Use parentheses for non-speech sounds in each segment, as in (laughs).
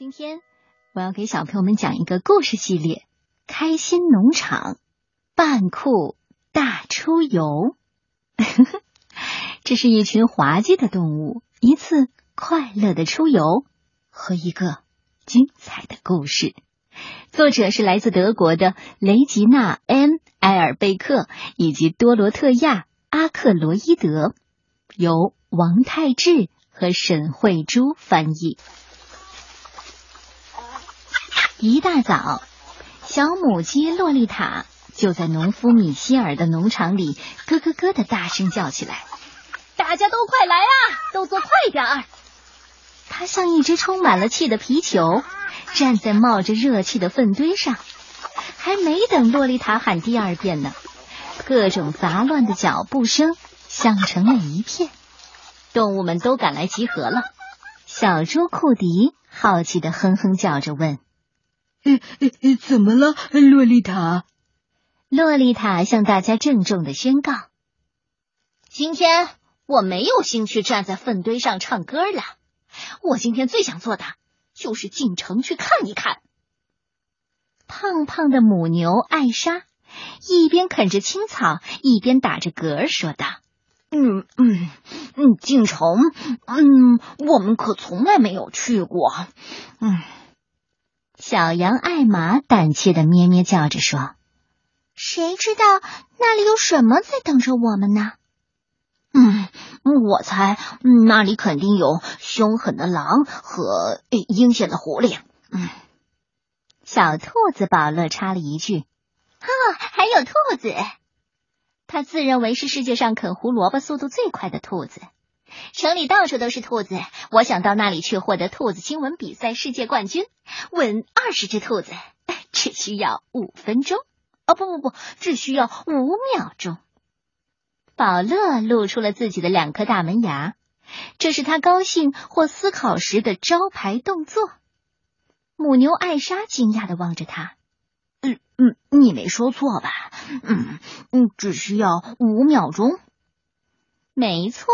今天我要给小朋友们讲一个故事系列《开心农场》，扮酷大出游。(laughs) 这是一群滑稽的动物，一次快乐的出游和一个精彩的故事。作者是来自德国的雷吉娜 ·N· 埃尔贝克以及多罗特亚·阿克罗伊德，由王泰志和沈慧珠翻译。一大早，小母鸡洛丽塔就在农夫米歇尔的农场里咯咯咯的大声叫起来：“大家都快来啊，动作快点儿！”它像一只充满了气的皮球，站在冒着热气的粪堆上。还没等洛丽塔喊第二遍呢，各种杂乱的脚步声响成了一片。动物们都赶来集合了。小猪库迪好奇的哼哼叫着问。呃呃，怎么了，洛丽塔？洛丽塔向大家郑重的宣告：“今天我没有兴趣站在粪堆上唱歌了。我今天最想做的就是进城去看一看。”胖胖的母牛艾莎一边啃着青草，一边打着嗝说道：“嗯嗯嗯，进城，嗯，我们可从来没有去过。嗯。”小羊艾玛胆怯的咩咩叫着说：“谁知道那里有什么在等着我们呢？”“嗯，我猜那里肯定有凶狠的狼和阴险的狐狸。”嗯，小兔子宝乐插了一句：“哦，还有兔子。”他自认为是世界上啃胡萝卜速度最快的兔子。城里到处都是兔子，我想到那里去获得兔子亲吻比赛世界冠军，吻二十只兔子只需要五分钟。哦，不不不，只需要五秒钟。宝乐露出了自己的两颗大门牙，这是他高兴或思考时的招牌动作。母牛艾莎惊讶的望着他，嗯嗯，你没说错吧？嗯嗯，只需要五秒钟。没错。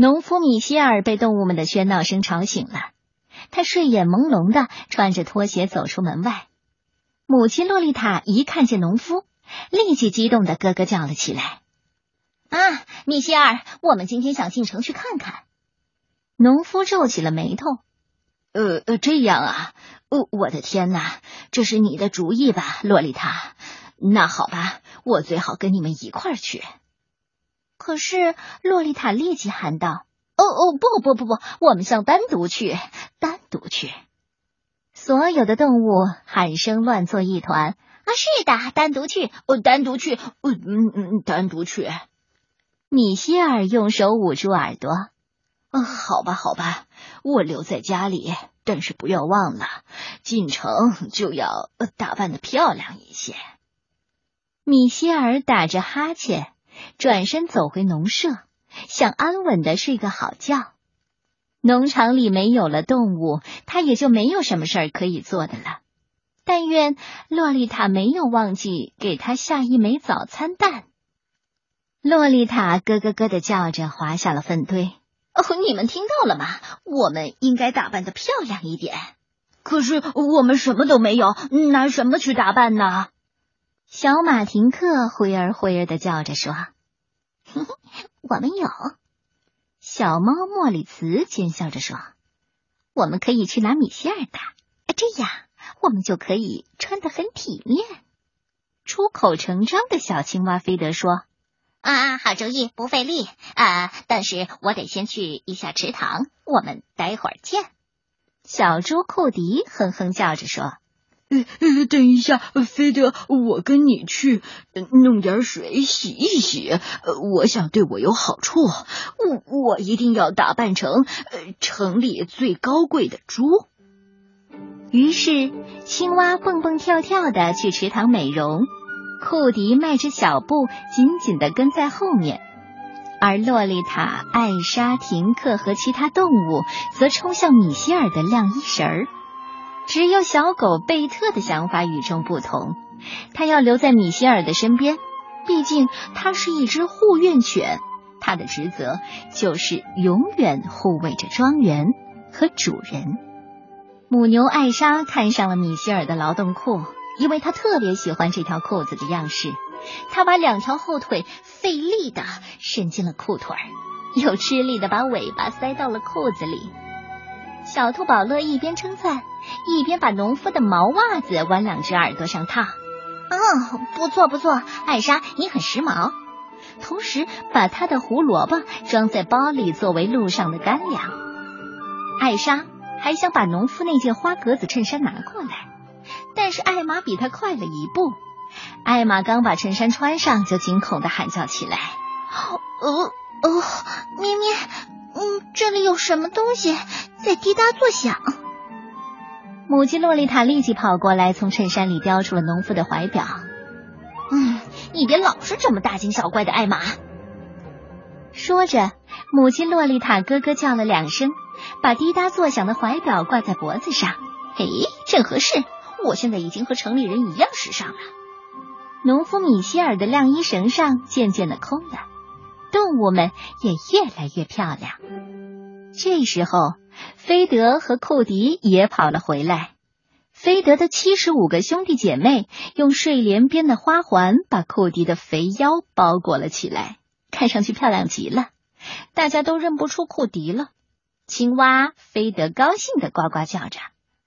农夫米歇尔被动物们的喧闹声吵醒了，他睡眼朦胧的穿着拖鞋走出门外。母亲洛丽塔一看见农夫，立即激动的咯咯叫了起来：“啊，米歇尔，我们今天想进城去看看。”农夫皱起了眉头：“呃呃，这样啊？哦，我的天哪，这是你的主意吧，洛丽塔？那好吧，我最好跟你们一块儿去。”可是，洛丽塔立即喊道：“哦哦，不不不不，我们想单独去，单独去！”所有的动物喊声乱作一团。啊，是的，单独去，哦，单独去，嗯嗯嗯，单独去。米歇尔用手捂住耳朵。啊，好吧，好吧，我留在家里，但是不要忘了，进城就要打扮的漂亮一些。米歇尔打着哈欠。转身走回农舍，想安稳的睡个好觉。农场里没有了动物，他也就没有什么事儿可以做的了。但愿洛丽塔没有忘记给他下一枚早餐蛋。洛丽塔咯咯咯的叫着，滑下了粪堆。哦，你们听到了吗？我们应该打扮的漂亮一点。可是我们什么都没有，拿什么去打扮呢？小马停课灰儿灰儿的叫着说：“ (laughs) 我们有。”小猫莫里茨奸笑着说：“我们可以去拿米歇尔的，这样我们就可以穿得很体面。”出口成章的小青蛙菲德说：“啊，好主意，不费力啊！但是我得先去一下池塘，我们待会儿见。”小猪库迪哼哼叫着说。呃呃，等一下，菲德，我跟你去弄点水洗一洗。呃我想对我有好处。我我一定要打扮成城里最高贵的猪。于是，青蛙蹦蹦跳跳的去池塘美容，库迪迈着小步紧紧的跟在后面，而洛丽塔、艾莎、廷克和其他动物则冲向米歇尔的晾衣绳儿。只有小狗贝特的想法与众不同，它要留在米歇尔的身边，毕竟它是一只护院犬，它的职责就是永远护卫着庄园和主人。母牛艾莎看上了米歇尔的劳动裤，因为她特别喜欢这条裤子的样式。她把两条后腿费力的伸进了裤腿儿，又吃力的把尾巴塞到了裤子里。小兔宝乐一边称赞，一边把农夫的毛袜子往两只耳朵上套。哦，不错不错，艾莎，你很时髦。同时把他的胡萝卜装在包里作为路上的干粮。艾莎还想把农夫那件花格子衬衫拿过来，但是艾玛比他快了一步。艾玛刚把衬衫穿上，就惊恐的喊叫起来：“哦哦，咩咩，嗯，这里有什么东西在滴答作响？”母鸡洛丽塔立即跑过来，从衬衫里叼出了农夫的怀表。嗯，你别老是这么大惊小怪的，艾玛。说着，母亲洛丽塔咯咯叫了两声，把滴答作响的怀表挂在脖子上。嘿，正合适。我现在已经和城里人一样时尚了。农夫米歇尔的晾衣绳上渐渐的空了，动物们也越来越漂亮。这时候，菲德和库迪也跑了回来。菲德的七十五个兄弟姐妹用睡莲编的花环把库迪的肥腰包裹了起来，看上去漂亮极了。大家都认不出库迪了。青蛙菲德高兴的呱呱叫着：“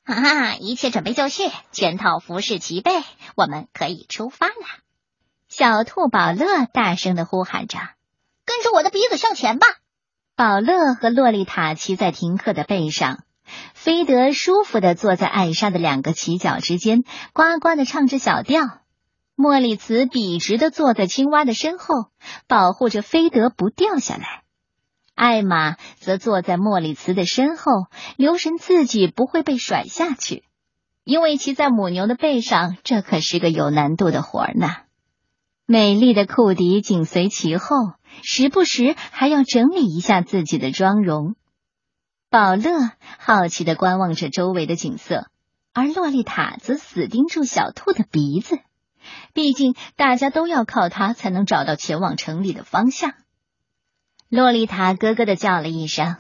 哈哈，一切准备就绪，全套服饰齐备，我们可以出发了。”小兔宝乐大声的呼喊着：“跟着我的鼻子向前吧！”宝乐和洛丽塔骑在停客的背上。菲德舒服的坐在艾莎的两个犄角之间，呱呱的唱着小调。莫里茨笔直的坐在青蛙的身后，保护着菲德不掉下来。艾玛则坐在莫里茨的身后，留神自己不会被甩下去。因为骑在母牛的背上，这可是个有难度的活儿呢。美丽的库迪紧随其后，时不时还要整理一下自己的妆容。宝乐好奇的观望着周围的景色，而洛丽塔则死盯住小兔的鼻子。毕竟大家都要靠它才能找到前往城里的方向。洛丽塔咯咯的叫了一声：“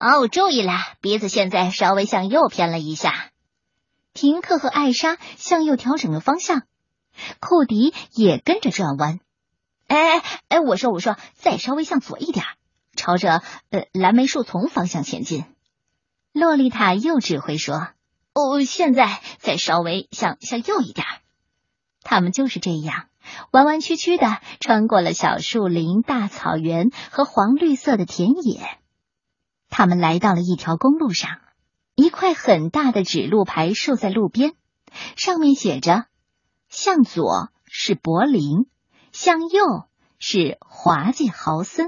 哦，注意了，鼻子现在稍微向右偏了一下。”平克和艾莎向右调整了方向，库迪也跟着转弯。哎哎哎，我说我说，再稍微向左一点。朝着呃蓝莓树丛方向前进，洛丽塔又指挥说：“哦，现在再稍微向向右一点。”他们就是这样弯弯曲曲的穿过了小树林、大草原和黄绿色的田野。他们来到了一条公路上，一块很大的指路牌竖在路边，上面写着：“向左是柏林，向右是滑稽豪森。”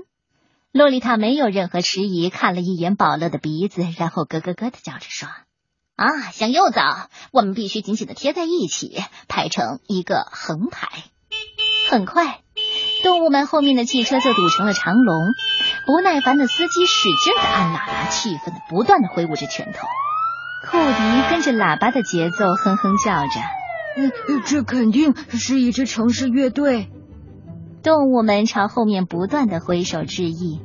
洛丽塔没有任何迟疑，看了一眼宝乐的鼻子，然后咯咯咯的叫着说：“啊，向右走！我们必须紧紧的贴在一起，排成一个横排。”很快，动物们后面的汽车就堵成了长龙。不耐烦的司机使劲的按喇叭，气愤的不断的挥舞着拳头。库迪跟着喇叭的节奏哼哼叫着：“嗯这肯定是一支城市乐队。”动物们朝后面不断的挥手致意。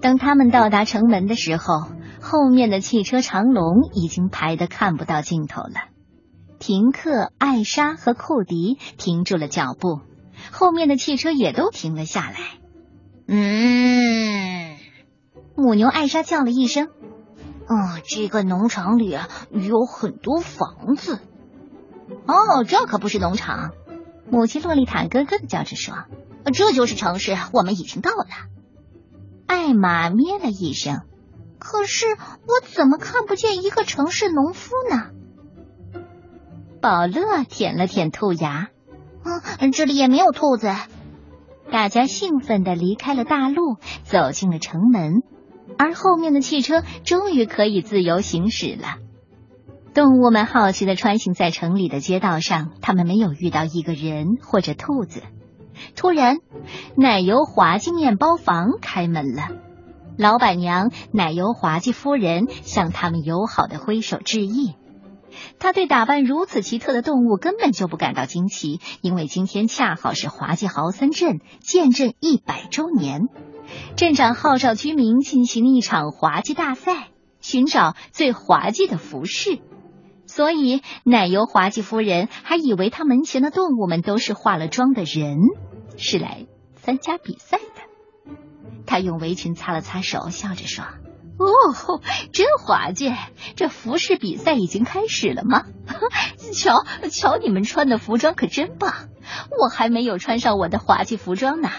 等他们到达城门的时候，后面的汽车长龙已经排得看不到尽头了。停克、艾莎和库迪停住了脚步，后面的汽车也都停了下来。嗯，母牛艾莎叫了一声：“哦，这个农场里有很多房子。哦，这可不是农场。”母亲洛丽塔咯咯的叫着说：“这就是城市，我们已经到了。”艾玛咩了一声：“可是我怎么看不见一个城市农夫呢？”宝乐舔了舔兔牙：“嗯，这里也没有兔子。”大家兴奋的离开了大路，走进了城门，而后面的汽车终于可以自由行驶了。动物们好奇的穿行在城里的街道上，他们没有遇到一个人或者兔子。突然，奶油滑稽面包房开门了，老板娘奶油滑稽夫人向他们友好的挥手致意。他对打扮如此奇特的动物根本就不感到惊奇，因为今天恰好是滑稽豪森镇建镇一百周年，镇长号召居民进行一场滑稽大赛。寻找最滑稽的服饰。所以，奶油滑稽夫人还以为他门前的动物们都是化了妆的人，是来参加比赛的。她用围裙擦了擦手，笑着说。哦，真滑稽！这服饰比赛已经开始了吗？瞧 (laughs) 瞧，你们穿的服装可真棒！我还没有穿上我的滑稽服装呢。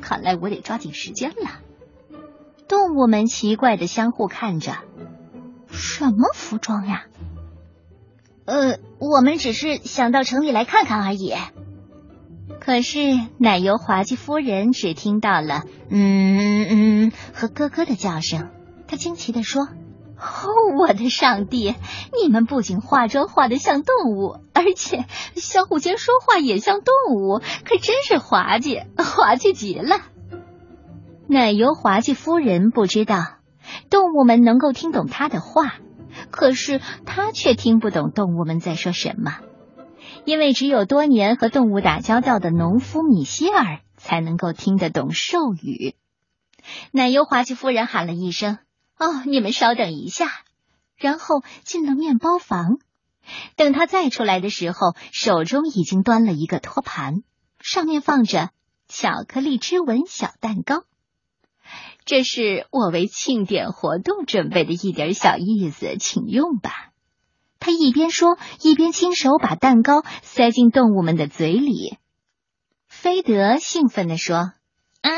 看来我得抓紧时间了。动物们奇怪的相互看着，什么服装呀？呃，我们只是想到城里来看看而已。可是奶油滑稽夫人只听到了嗯嗯和咯咯的叫声。她惊奇的说：“哦，我的上帝！你们不仅化妆化的像动物，而且相互间说话也像动物，可真是滑稽，滑稽极了。”奶油滑稽夫人不知道动物们能够听懂他的话，可是他却听不懂动物们在说什么，因为只有多年和动物打交道的农夫米歇尔才能够听得懂兽语。奶油滑稽夫人喊了一声。哦，你们稍等一下，然后进了面包房。等他再出来的时候，手中已经端了一个托盘，上面放着巧克力之吻小蛋糕。这是我为庆典活动准备的一点小意思，请用吧。他一边说，一边亲手把蛋糕塞进动物们的嘴里。菲德兴奋地说。啊，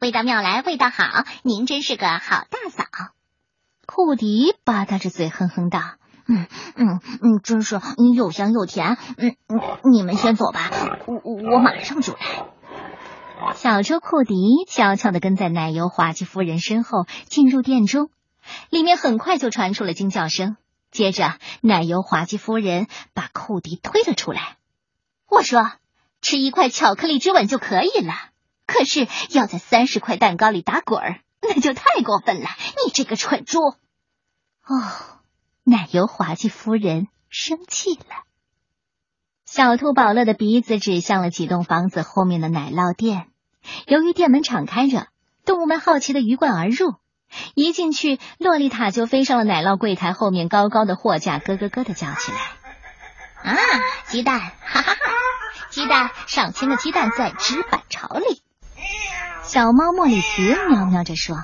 味道妙来，味道好！您真是个好大嫂。库迪吧嗒着嘴，哼哼道：“嗯嗯嗯，真是又香又甜。嗯嗯，你们先走吧，我我马上就来。”小猪库迪悄悄的跟在奶油滑稽夫人身后进入店中，里面很快就传出了惊叫声。接着，奶油滑稽夫人把库迪推了出来。我说：“吃一块巧克力之吻就可以了。”可是要在三十块蛋糕里打滚儿，那就太过分了！你这个蠢猪！哦，奶油滑稽夫人生气了。小兔宝乐的鼻子指向了几栋房子后面的奶酪店。由于店门敞开着，动物们好奇的鱼贯而入。一进去，洛丽塔就飞上了奶酪柜台后面高高的货架，咯咯咯的叫起来：“啊，鸡蛋！哈哈哈，鸡蛋！上千个鸡蛋在纸板巢里。”小猫莫里斯喵喵着说：“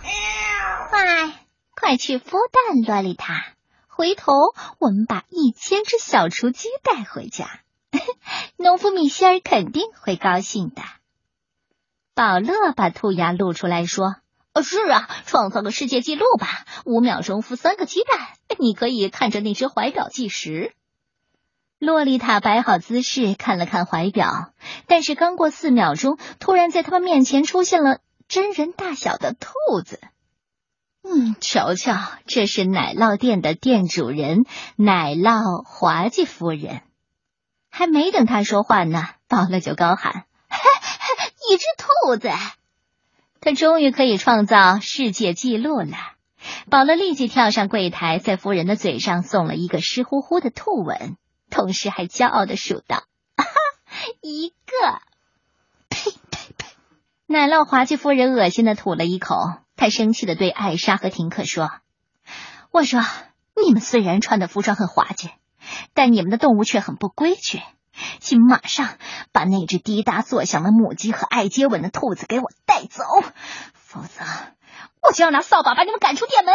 快，快去孵蛋，洛丽塔！回头我们把一千只小雏鸡带回家，(laughs) 农夫米歇尔肯定会高兴的。”宝乐把兔牙露出来说：“是啊，创造个世界纪录吧！五秒钟孵三个鸡蛋，你可以看着那只怀表计时。”洛丽塔摆好姿势，看了看怀表，但是刚过四秒钟，突然在他们面前出现了真人大小的兔子。嗯，瞧瞧，这是奶酪店的店主人奶酪滑稽夫人。还没等他说话呢，宝乐就高喊：“一只兔子！”他终于可以创造世界纪录了。宝乐立即跳上柜台，在夫人的嘴上送了一个湿乎乎的兔吻。同时还骄傲的数道：“哈，一个！”呸呸呸！奶酪滑稽夫人恶心的吐了一口，她生气的对艾莎和廷克说：“我说，你们虽然穿的服装很滑稽，但你们的动物却很不规矩，请马上把那只滴答作响的母鸡和爱接吻的兔子给我带走，否则我就要拿扫把把你们赶出店门。”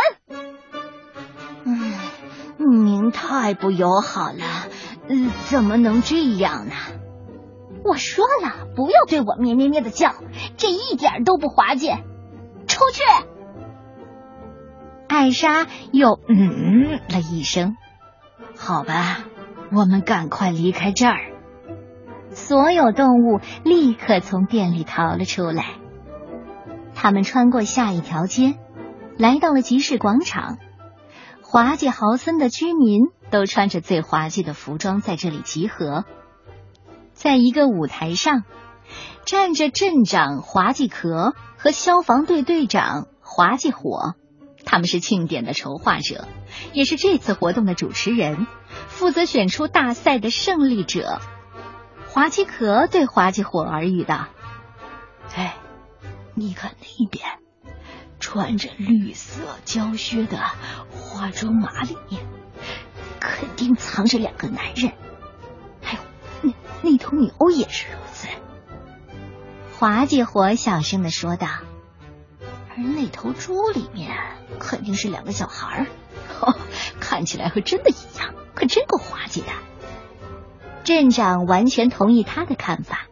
嗯，您太不友好了。嗯，怎么能这样呢？我说了，不要对我咩咩咩的叫，这一点都不滑稽。出去！艾莎又嗯了一声。好吧，我们赶快离开这儿。所有动物立刻从店里逃了出来。他们穿过下一条街，来到了集市广场。滑稽豪森的居民都穿着最滑稽的服装在这里集合，在一个舞台上站着镇长滑稽壳和消防队队长滑稽火，他们是庆典的筹划者，也是这次活动的主持人，负责选出大赛的胜利者。滑稽壳对滑稽火耳语道：“哎，你看那边，穿着绿色胶靴的化妆马里面，肯定藏着两个男人。还有，那那头牛也是如此。滑稽火小声的说道：“而那头猪里面肯定是两个小孩儿，看起来和真的一样，可真够滑稽的。”镇长完全同意他的看法。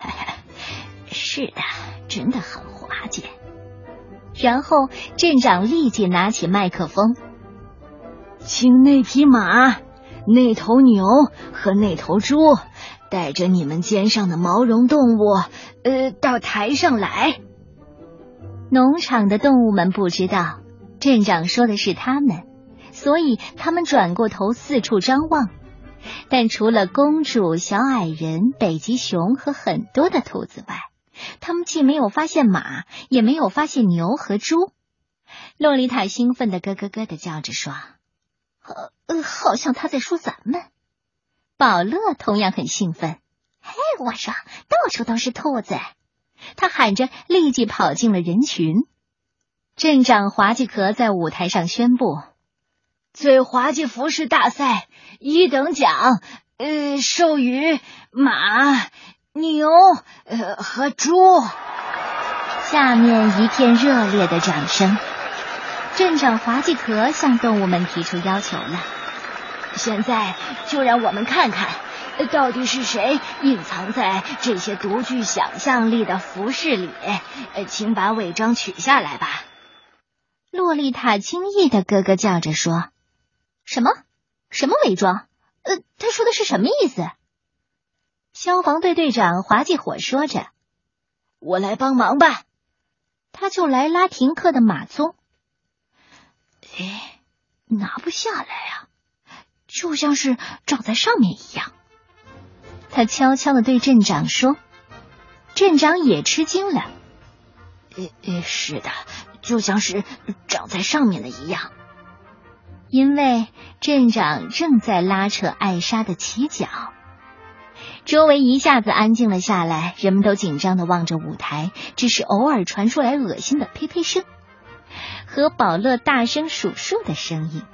(laughs) 是的，真的很滑稽。然后镇长立即拿起麦克风，请那匹马、那头牛和那头猪带着你们肩上的毛绒动物，呃，到台上来。农场的动物们不知道镇长说的是他们，所以他们转过头四处张望。但除了公主、小矮人、北极熊和很多的兔子外，他们既没有发现马，也没有发现牛和猪。洛丽塔兴奋的咯咯咯的叫着说：“呃，好像他在说咱们。”宝乐同样很兴奋：“嘿，我说，到处都是兔子！”他喊着，立即跑进了人群。镇长滑稽壳在舞台上宣布：“最滑稽服饰大赛一等奖，呃，授予马。”牛，呃，和猪。下面一片热烈的掌声。镇长滑稽壳向动物们提出要求了。现在就让我们看看，到底是谁隐藏在这些独具想象力的服饰里。呃请把伪装取下来吧。洛丽塔惊异的咯咯叫着说：“什么？什么伪装？呃，他说的是什么意思？”消防队队长滑稽火说着：“我来帮忙吧。”他就来拉停课的马鬃。哎，拿不下来啊，就像是长在上面一样。他悄悄的对镇长说：“镇长也吃惊了。呃呃，是的，就像是长在上面的一样。”因为镇长正在拉扯艾莎的起脚。周围一下子安静了下来，人们都紧张的望着舞台，只是偶尔传出来恶心的呸呸声和宝乐大声数数的声音。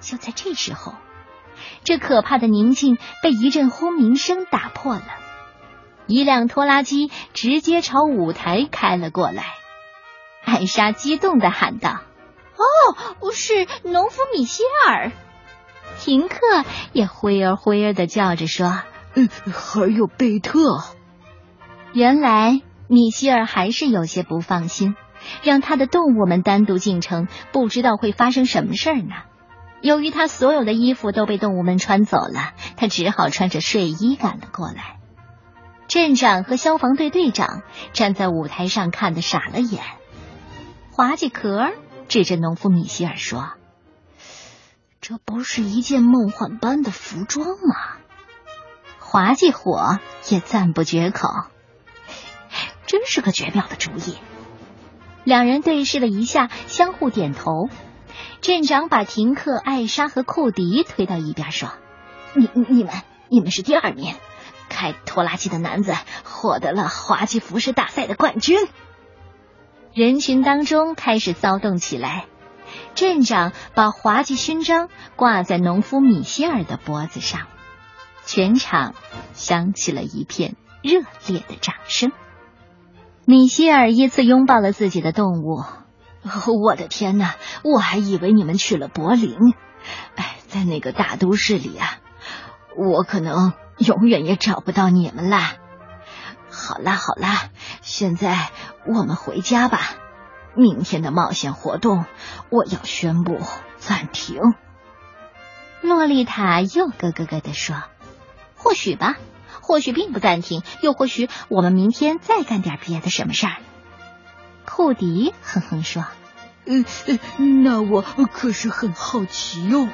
就在这时候，这可怕的宁静被一阵轰鸣声打破了。一辆拖拉机直接朝舞台开了过来。艾莎激动的喊道：“哦，不是农夫米歇尔！”停克也灰儿灰儿的叫着说。嗯还有贝特。原来米歇尔还是有些不放心，让他的动物们单独进城，不知道会发生什么事儿呢。由于他所有的衣服都被动物们穿走了，他只好穿着睡衣赶了过来。镇长和消防队队长站在舞台上看的傻了眼。滑稽壳指着农夫米歇尔说：“这不是一件梦幻般的服装吗？”滑稽火也赞不绝口，真是个绝妙的主意。两人对视了一下，相互点头。镇长把停克、艾莎和库迪推到一边，说：“你、你们、你们是第二名，开拖拉机的男子获得了滑稽服饰大赛的冠军。”人群当中开始骚动起来。镇长把滑稽勋章挂在农夫米歇尔的脖子上。全场响起了一片热烈的掌声。米歇尔依次拥抱了自己的动物。我的天哪！我还以为你们去了柏林。哎，在那个大都市里啊，我可能永远也找不到你们啦。好啦好啦，现在我们回家吧。明天的冒险活动我要宣布暂停。洛丽塔又咯咯咯的说。或许吧，或许并不暂停，又或许我们明天再干点别的什么事儿。库迪哼哼说：“嗯，那我可是很好奇哟。”